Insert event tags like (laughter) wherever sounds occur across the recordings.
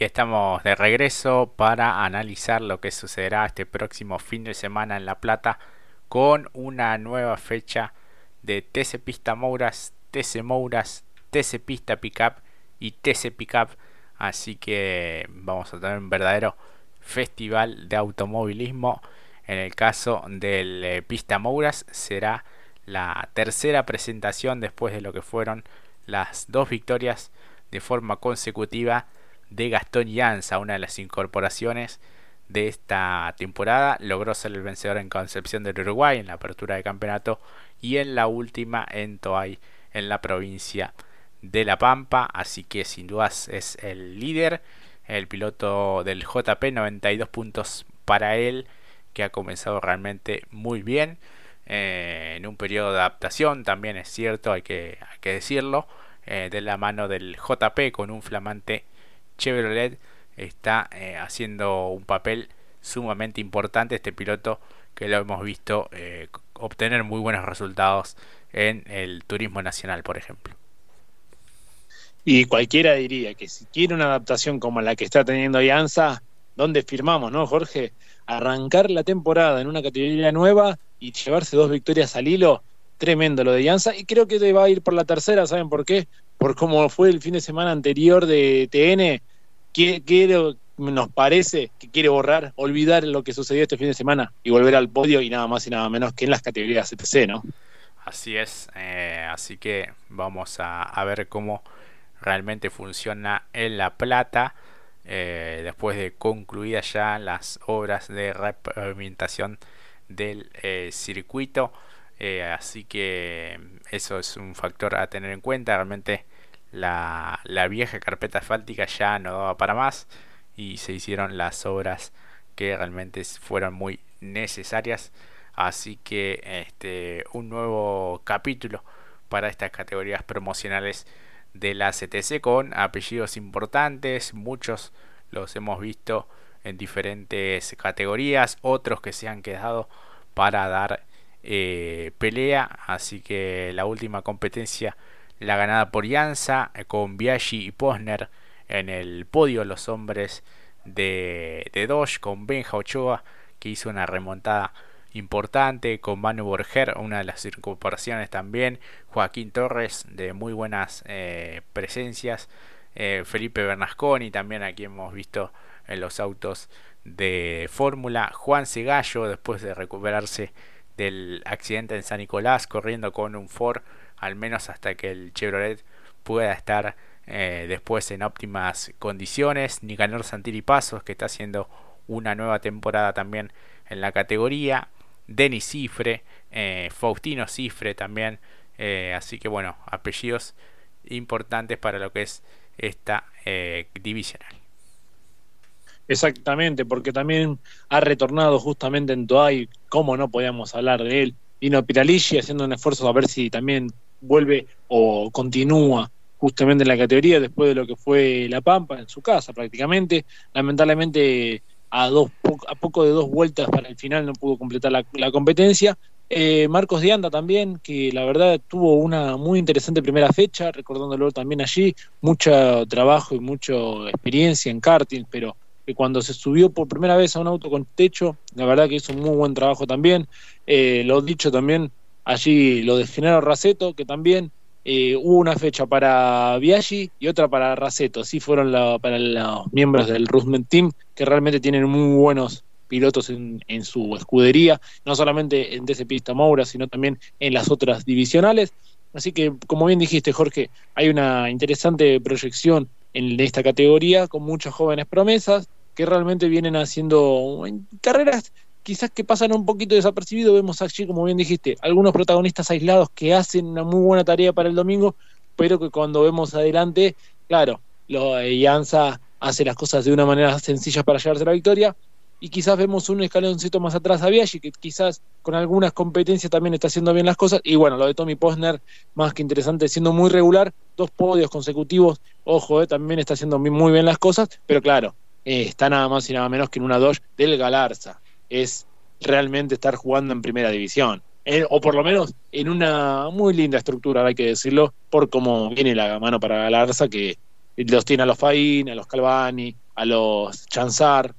Y estamos de regreso para analizar lo que sucederá este próximo fin de semana en La Plata con una nueva fecha de TC Pista Mouras, TC Mouras, TC Pista Pickup y TC Pickup. Así que vamos a tener un verdadero festival de automovilismo. En el caso del eh, Pista Mouras será la tercera presentación después de lo que fueron las dos victorias de forma consecutiva de Gastón Llanza, una de las incorporaciones de esta temporada. Logró ser el vencedor en Concepción del Uruguay en la apertura de campeonato y en la última en Toay en la provincia de La Pampa. Así que sin dudas es el líder, el piloto del JP, 92 puntos para él, que ha comenzado realmente muy bien. Eh, en un periodo de adaptación, también es cierto, hay que, hay que decirlo, eh, de la mano del JP con un flamante Chevrolet está eh, haciendo un papel sumamente importante este piloto que lo hemos visto eh, obtener muy buenos resultados en el turismo nacional, por ejemplo. Y cualquiera diría que si quiere una adaptación como la que está teniendo Alianza, ¿dónde firmamos, no, Jorge? Arrancar la temporada en una categoría nueva y llevarse dos victorias al hilo, tremendo lo de Alianza. Y creo que va a ir por la tercera, ¿saben por qué? Por cómo fue el fin de semana anterior de TN, quiero, nos parece que quiere borrar, olvidar lo que sucedió este fin de semana y volver al podio y nada más y nada menos que en las categorías ETC, ¿no? Así es, eh, así que vamos a, ver cómo realmente funciona en La Plata eh, después de concluidas ya las obras de repavimentación del eh, circuito. Así que eso es un factor a tener en cuenta. Realmente la, vieja carpeta asfáltica ya no daba para más y se hicieron las obras que realmente fueron muy necesarias. Así que este un nuevo capítulo para estas categorías promocionales de la CTC con apellidos importantes, muchos los hemos visto en diferentes categorías, otros que se han quedado para dar eh, pelea, así que la última competencia la ganada por Yanza eh, con Biaggi y Posner en el podio los hombres de, de Dodge con Benja Ochoa que hizo una remontada importante con Manu Borger, una de las incorporaciones también, Joaquín Torres de muy buenas eh, presencias, Felipe Bernasconi también aquí hemos visto en los autos de Fórmula, Juan Segallo después de recuperarse del accidente en San Nicolás corriendo con un Ford al menos hasta que el Chevrolet pueda estar eh, después en óptimas condiciones. Nicanor Santilli Pasos, que está haciendo una nueva temporada también en la categoría. Denis Cifre, eh, Faustino Cifre también. Eh, así que bueno, apellidos importantes para lo que es esta divisional. Exactamente, porque también ha retornado justamente en Toay, como no podíamos hablar de él, vino Piralici haciendo un esfuerzo a ver si también vuelve o continúa justamente en la categoría después de lo que fue La Pampa en su casa prácticamente. Lamentablemente a, dos, a poco de dos vueltas para el final no pudo completar la, competencia. Eh, Marcos de Anda también, que la verdad tuvo una muy interesante primera fecha, recordándolo también allí, mucho trabajo y mucha experiencia en karting, pero que cuando se subió por primera vez a un auto con techo, la verdad que hizo un muy buen trabajo también. Eh, lo dicho también, allí lo de Genaro Raceto, que también eh, hubo una fecha para Biaggi y otra para Raceto. Así fueron para los miembros del Rusment Team, que realmente tienen muy buenos pilotos en, su escudería, no solamente en DC Pista Moura, sino también en las otras divisionales. Así que, como bien dijiste, Jorge, hay una interesante proyección en esta categoría con muchas jóvenes promesas que realmente vienen haciendo carreras quizás que pasan un poquito desapercibido, vemos allí, como bien dijiste, algunos protagonistas aislados que hacen una muy buena tarea para el domingo, pero que cuando vemos adelante, claro, lo, Yanza hace las cosas de una manera sencilla para llevarse la victoria, y quizás vemos un escaloncito más atrás a Biaggi, que quizás con algunas competencias también está haciendo bien las cosas, y bueno, lo de Tommy Posner, más que interesante, siendo muy regular, dos podios consecutivos, ojo, eh, también está haciendo muy bien las cosas, pero claro, eh, está nada más y nada menos que en una Dodge del Galarza es realmente estar jugando en primera división. o por lo menos en una muy linda estructura, hay que decirlo, por cómo viene la mano para Galarza, que los tiene a los Faín, a los Calvani, a los Chanzar,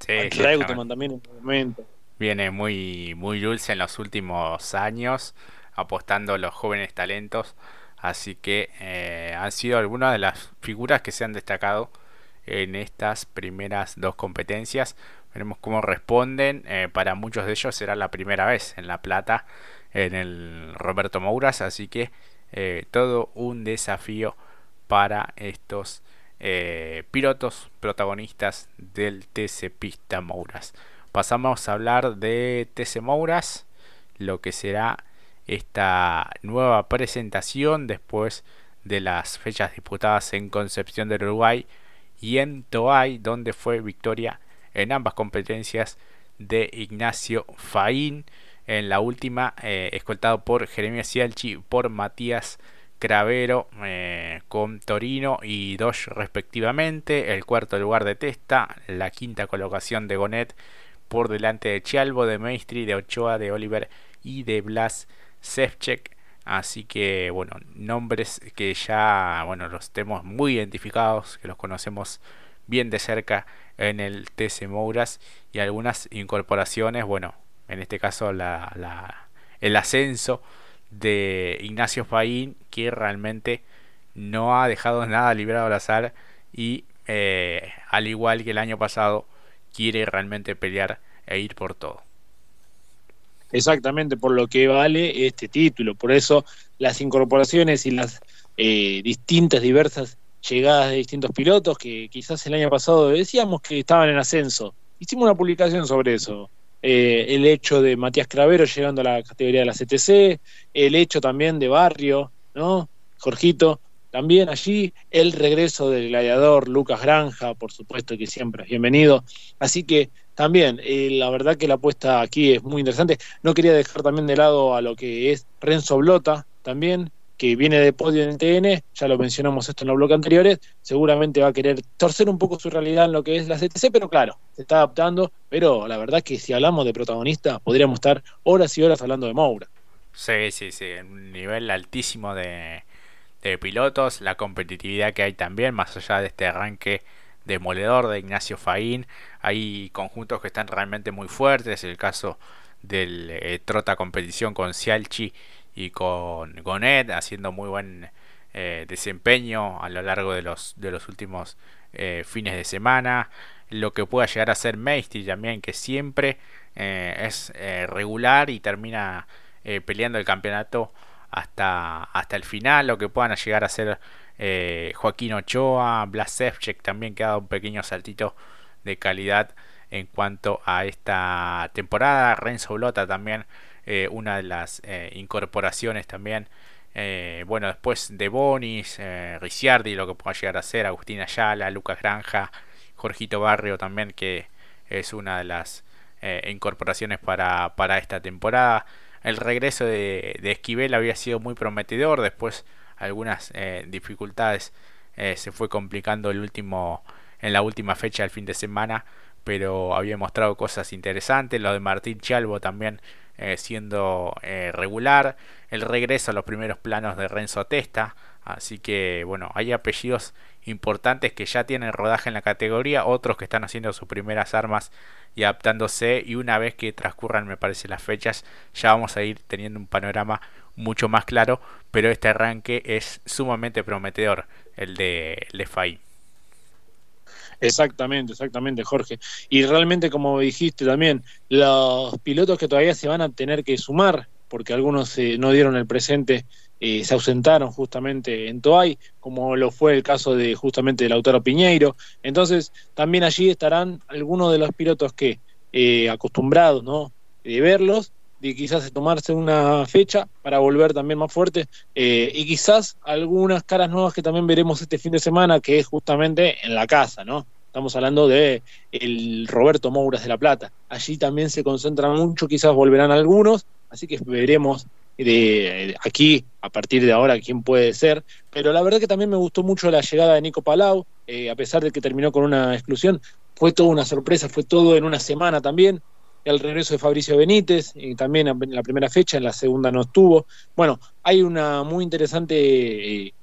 Sí, sí, Reutemann también en un momento. Viene muy, muy dulce en los últimos años, apostando a los jóvenes talentos. Así que eh, han sido algunas de las figuras que se han destacado en estas primeras dos competencias. Veremos cómo responden. Eh, para muchos de ellos será la primera vez en La Plata, en el Roberto Mouras. Así que eh, todo un desafío para estos eh, pilotos protagonistas del TC Pista Mouras. Pasamos a hablar de TC Mouras, lo que será esta nueva presentación después de las fechas disputadas en Concepción del Uruguay y en Toay, donde fue victoria en ambas competencias de Ignacio Faín. En la última, eh, escoltado por Jeremías Cialchi, por Matías Cravero eh, con Torino y Dodge respectivamente, el cuarto lugar de Testa, la quinta colocación de Gonet por delante de Chialvo, de Maestri, de Ochoa, de Oliver y de Blas Sevchek. Así que bueno, nombres que ya bueno los tenemos muy identificados, que los conocemos bien de cerca en el TC Mouras y algunas incorporaciones, bueno, en este caso el ascenso de Ignacio Faín que realmente no ha dejado nada librado al azar y eh, al igual que el año pasado quiere realmente pelear e ir por todo. Exactamente por lo que vale este título, por eso las incorporaciones y las eh, distintas, diversas llegadas de distintos pilotos que quizás el año pasado decíamos que estaban en ascenso. Hicimos una publicación sobre eso. Eh, el hecho de Matías Cravero llegando a la categoría de la CTC, el hecho también de Barrio, ¿no? Jorgito, también allí el regreso del gladiador Lucas Granja, por supuesto que siempre es bienvenido. Así que también, eh, la verdad que la apuesta aquí es muy interesante. No quería dejar también de lado a lo que es Renzo Blota, también, que viene de podio en TN, ya lo mencionamos esto en los bloques anteriores, seguramente va a querer torcer un poco su realidad en lo que es la CTC, pero claro, se está adaptando, pero la verdad que si hablamos de protagonista, podríamos estar horas y horas hablando de Moura. Sí, sí, sí, un nivel altísimo de, pilotos, la competitividad que hay también, más allá de este arranque demoledor de Ignacio Faín, hay conjuntos que están realmente muy fuertes, el caso del eh, Trota Competición con Cialchi y con Gonet haciendo muy buen eh, desempeño a lo largo de los, de los últimos eh, fines de semana. Lo que pueda llegar a ser Meisty también, que siempre es regular y termina peleando el campeonato hasta, hasta el final. Lo que puedan llegar a ser Joaquín Ochoa, Blasevchek también que ha dado un pequeño saltito de calidad en cuanto a esta temporada. Renzo Blota también eh, una de las eh, incorporaciones también. Eh, bueno, después de Bonis, Ricciardi, lo que pueda llegar a ser, Agustín Ayala, Lucas Granja, Jorgito Barrio también, que es una de las incorporaciones para, para esta temporada. El regreso de, de, Esquivel había sido muy prometedor, después algunas dificultades se fue complicando el último en la última fecha del fin de semana, pero había mostrado cosas interesantes. Lo de Martín Chalvo también eh, siendo eh, regular. El regreso a los primeros planos de Renzo Testa. Así que bueno, hay apellidos importantes que ya tienen rodaje en la categoría, otros que están haciendo sus primeras armas y adaptándose y una vez que transcurran me parece las fechas ya vamos a ir teniendo un panorama mucho más claro, pero este arranque es sumamente prometedor, el de, el de FAI. Exactamente, exactamente, Jorge. Y realmente, como dijiste también, los pilotos que todavía se van a tener que sumar, porque algunos eh, no dieron el presente, eh, se ausentaron justamente en Toay, como lo fue el caso de justamente de Lautaro Piñeiro. Entonces, también allí estarán algunos de los pilotos que eh, acostumbrados, ¿no? De verlos, de quizás tomarse una fecha para volver también más fuerte eh, y quizás algunas caras nuevas que también veremos este fin de semana que es justamente en la casa, ¿no? Estamos hablando de el Roberto Mouras de La Plata. Allí también se concentran mucho, quizás volverán algunos, así que veremos de, aquí a partir de ahora quién puede ser. Pero la verdad que también me gustó mucho la llegada de Nico Palau, eh, a pesar de que terminó con una exclusión, fue toda una sorpresa, fue todo en una semana también el regreso de Fabricio Benítez, y también en la primera fecha, en la segunda no estuvo. Bueno, hay una muy interesante, eh,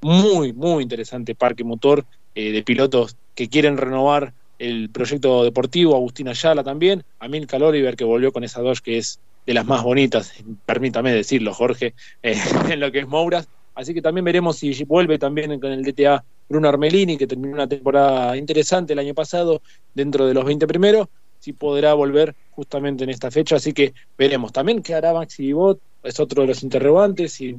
muy, muy interesante parque motor eh, de pilotos que quieren renovar el proyecto deportivo, Agustín Ayala también, Amilcar Oliver que volvió con esa dos que es de las más bonitas, permítame decirlo Jorge, eh, (laughs) en lo que es Mouras, así que también veremos si vuelve también con el DTA Bruno Armelini, que terminó una temporada interesante el año pasado dentro de los 20 primeros, si podrá volver justamente en esta fecha, así que veremos. También qué hará Maxi Bot, es otro de los interrogantes, si,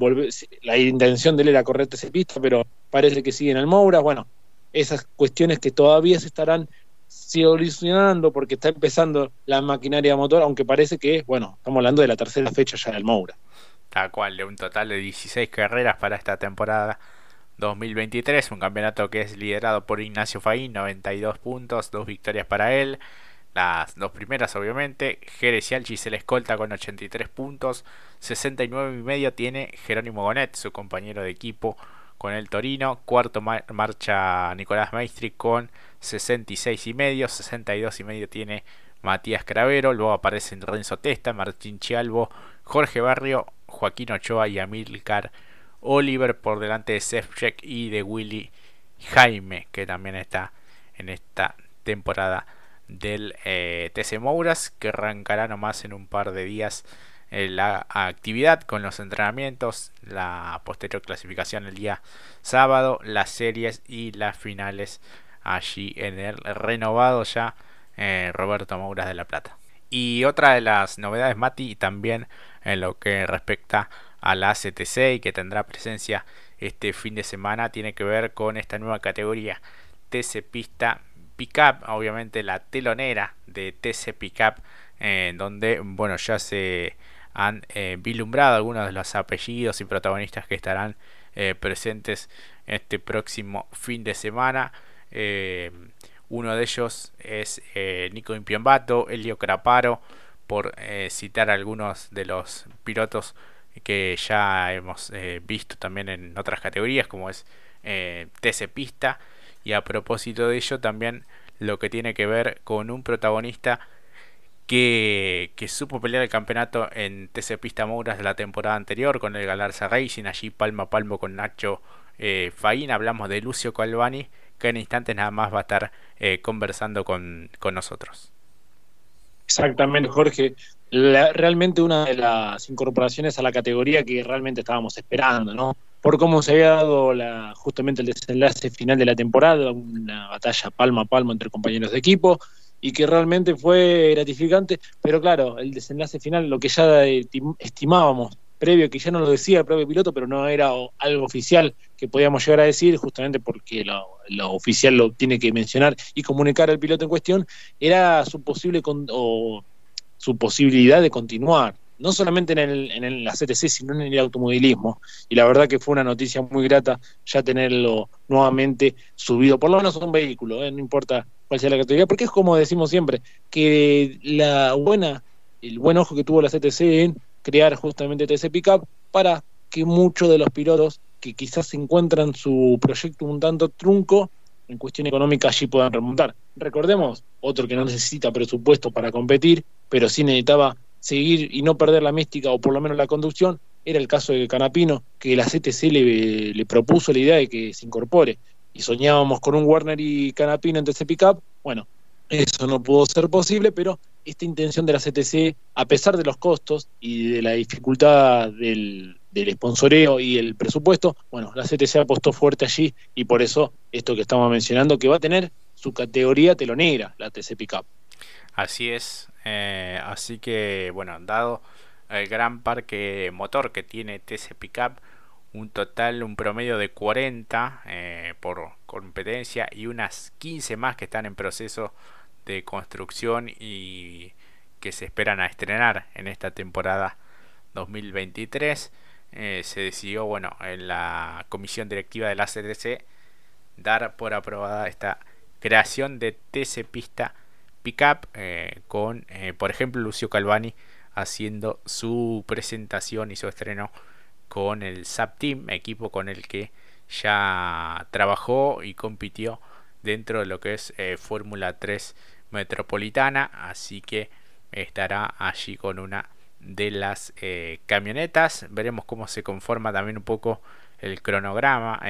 la intención de él era correr ese pista, pero parece que sigue en el bueno, esas cuestiones que todavía se estarán solucionando porque está empezando la maquinaria motor, aunque parece que, bueno, estamos hablando de la tercera fecha ya del Moura. Tal cual, de un total de 16 carreras para esta temporada 2023, un campeonato que es liderado por Ignacio Faín, 92 puntos, dos victorias para él, las dos primeras obviamente, Jerez Alchi se le escolta con 83 puntos, 69 y medio tiene Jerónimo Gonet, su compañero de equipo con el Torino, cuarto marcha Nicolás Maestri con 66 y medio, 62 y medio tiene Matías Cravero, luego aparecen Renzo Testa, Martín Chialvo, Jorge Barrio, Joaquín Ochoa y Amilcar Oliver. Por delante de Sefchek y de Willy Jaime, que también está en esta temporada del eh, TC Mouras, que arrancará nomás en un par de días eh, la actividad con los entrenamientos, la posterior clasificación el día sábado, las series y las finales allí en el renovado ya eh, Roberto Mouras de la Plata. Y otra de las novedades, Mati, también en lo que respecta a la CTC y que tendrá presencia este fin de semana, tiene que ver con esta nueva categoría TC Pista Pickup, obviamente la telonera de TC Pickup, eh, donde bueno ya se han eh, vislumbrado algunos de los apellidos y protagonistas que estarán eh, presentes este próximo fin de semana. Eh, uno de ellos es Nico Impiombato, Elio Craparo, por citar algunos de los pilotos que ya hemos visto también en otras categorías, como es TC Pista. Y a propósito de ello, también lo que tiene que ver con un protagonista que, supo pelear el campeonato en TC Pista Mouras de la temporada anterior con el Galarza Racing, allí palmo a palmo con Nacho eh, Faín. Hablamos de Lucio Calvani, que en instantes nada más va a estar eh, conversando con, nosotros. Exactamente, Jorge. realmente una de las incorporaciones a la categoría que realmente estábamos esperando, ¿no? Por cómo se había dado la, justamente el desenlace final de la temporada, una batalla palmo a palmo entre compañeros de equipo y que realmente fue gratificante, pero claro, el desenlace final, lo que ya estimábamos previo, que ya no lo decía el propio piloto, pero no era algo oficial que podíamos llegar a decir, justamente porque lo, oficial lo tiene que mencionar y comunicar al piloto en cuestión, era su posible o su posibilidad de continuar no solamente en, el, en la CTC, sino en el automovilismo. Y la verdad que fue una noticia muy grata ya tenerlo nuevamente subido, por lo menos un vehículo, ¿eh? no importa cuál sea la categoría, porque es como decimos siempre, que la buena, el buen ojo que tuvo la CTC en crear justamente TC Pickup para que muchos de los pilotos que quizás encuentran su proyecto un tanto trunco, en cuestión económica allí puedan remontar. Recordemos, otro que no necesita presupuesto para competir, pero sí necesitaba seguir y no perder la mística o por lo menos la conducción, era el caso de Canapino, que la CTC le, propuso la idea de que se incorpore. Y soñábamos con un Warner y Canapino en TC Pickup. Bueno, eso no pudo ser posible, pero esta intención de la CTC, a pesar de los costos y de la dificultad del, del sponsoreo y el presupuesto, bueno, la CTC apostó fuerte allí y por eso esto que estamos mencionando, que va a tener su categoría telonera, la TC Pickup. Así es, eh, así que bueno, dado el gran parque motor que tiene TC Pickup, un total, un promedio de 40 eh, por competencia y unas 15 más que están en proceso de construcción y que se esperan a estrenar en esta temporada 2023. Eh, se decidió, bueno, en la comisión directiva de la CDC dar por aprobada esta creación de TC Pista Eh, con, eh, por ejemplo, Lucio Calvani haciendo su presentación y su estreno con el SAP Team, equipo con el que ya trabajó y compitió dentro de lo que es eh, Fórmula 3 Metropolitana, así que estará allí con una de las camionetas. Veremos cómo se conforma también un poco el cronograma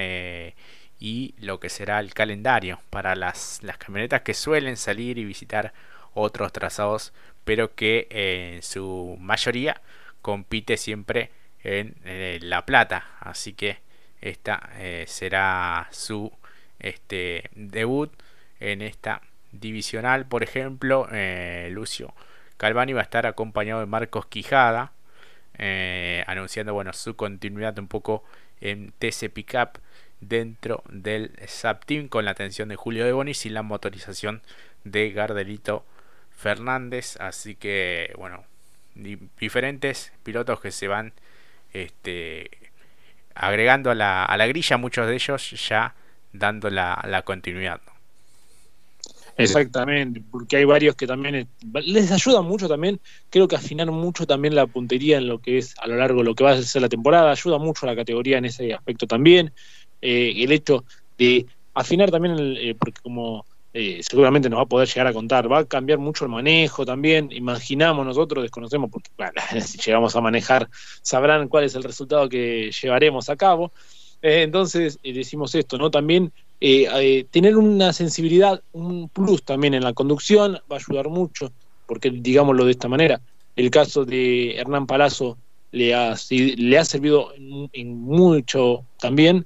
y lo que será el calendario para las, las camionetas que suelen salir y visitar otros trazados, pero que eh, en su mayoría compite siempre en eh, La Plata. Así que esta eh, será su este, debut en esta divisional. Por ejemplo, Lucio Calvani va a estar acompañado de Marcos Quijada, anunciando bueno, su continuidad un poco en TC Pickup dentro del SAP Team con la atención de Julio de Bonis y la motorización de Gardelito Fernández. Así que, bueno, diferentes pilotos que se van este, agregando a la, a la grilla, muchos de ellos ya dando la, la continuidad. Exactamente, porque hay varios que también les ayuda mucho también, creo que afinar mucho también la puntería en lo que es a lo largo de lo que va a ser la temporada, ayuda mucho a la categoría en ese aspecto también. Eh, el hecho de afinar también, eh, porque como eh, seguramente nos va a poder llegar a contar, va a cambiar mucho el manejo también, imaginamos nosotros, desconocemos, porque (laughs) si llegamos a manejar sabrán cuál es el resultado que llevaremos a cabo. entonces decimos esto, ¿no? También tener una sensibilidad, un plus también en la conducción va a ayudar mucho, porque digámoslo de esta manera, el caso de Hernán Palazzo le ha, le ha servido en mucho también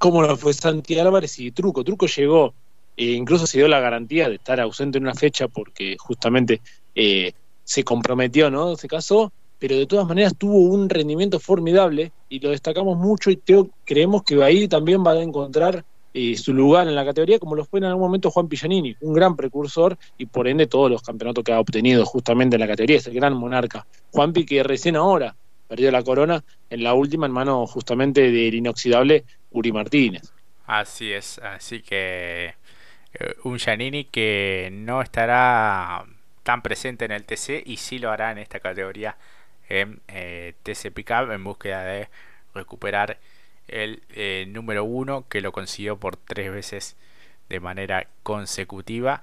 como lo fue Santi Álvarez y Truco. Truco llegó, e incluso se dio la garantía de estar ausente en una fecha porque justamente eh, se comprometió, ¿no? Se casó, pero de todas maneras tuvo un rendimiento formidable y lo destacamos mucho y creemos que ahí también va a encontrar eh, su lugar en la categoría, como lo fue en algún momento Juan Pillanini, un gran precursor y por ende todos los campeonatos que ha obtenido justamente en la categoría, es el gran monarca. Juanpi que recién ahora perdió la corona en la última en mano justamente del inoxidable Uri Martínez. Así es, así que eh, un Giannini que no estará tan presente en el TC y sí lo hará en esta categoría en eh, TC Pickup en búsqueda de recuperar el eh, número uno que lo consiguió por tres veces de manera consecutiva.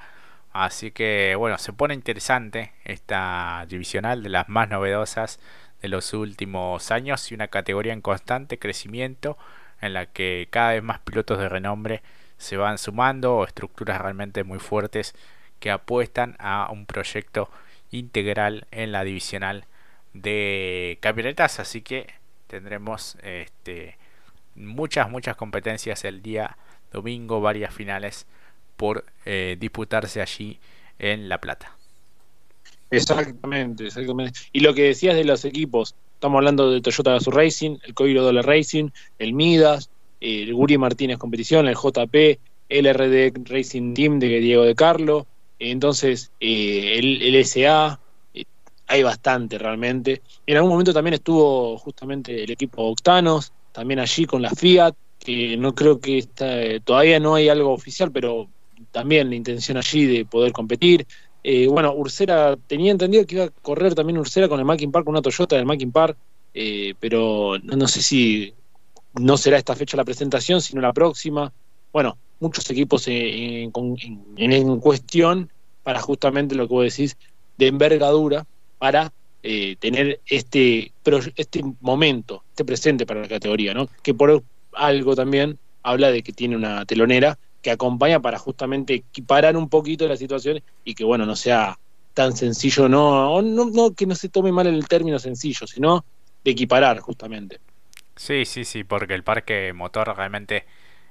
Así que bueno, se pone interesante esta divisional de las más novedosas de los últimos años y una categoría en constante crecimiento en la que cada vez más pilotos de renombre se van sumando o estructuras realmente muy fuertes que apuestan a un proyecto integral en la divisional de camionetas así que tendremos este, muchas muchas competencias el día domingo varias finales por eh, disputarse allí en La Plata Exactamente, exactamente. Y lo que decías de los equipos, estamos hablando de Toyota Gazoo Racing, el Coiro Dole Racing, el Midas, el Guri Martínez Competición, el JP, el RD Racing Team de Diego de Carlo, entonces eh, el, SA, eh, hay bastante realmente. En algún momento también estuvo justamente el equipo Octanos, también allí con la Fiat, que no creo que está, todavía no hay algo oficial, pero también la intención allí de poder competir. Eh, bueno, Ursera, tenía entendido que iba a correr también Ursera con el Mackin Park, con una Toyota del Mackin Park, eh, pero no, sé si no será esta fecha la presentación, sino la próxima. Bueno, muchos equipos en, cuestión para justamente lo que vos decís, de envergadura, para eh, tener este, este momento, este presente para la categoría, ¿no? Que por algo también habla de que tiene una telonera que acompaña para justamente equiparar un poquito la situación y que bueno, no sea tan sencillo, no, no, no que no se tome mal el término sencillo, sino de equiparar justamente. Sí, sí, sí, porque el parque motor realmente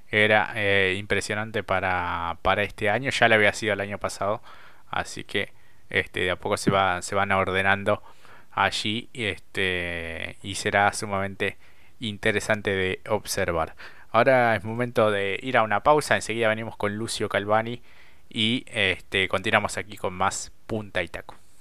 era eh, impresionante para, para este año, ya lo había sido el año pasado, así que este, de a poco se, va, se van ordenando allí este, y será sumamente interesante de observar. Ahora es momento de ir a una pausa. Enseguida venimos con Lucio Calvani y este, continuamos aquí con más Punta y Taco.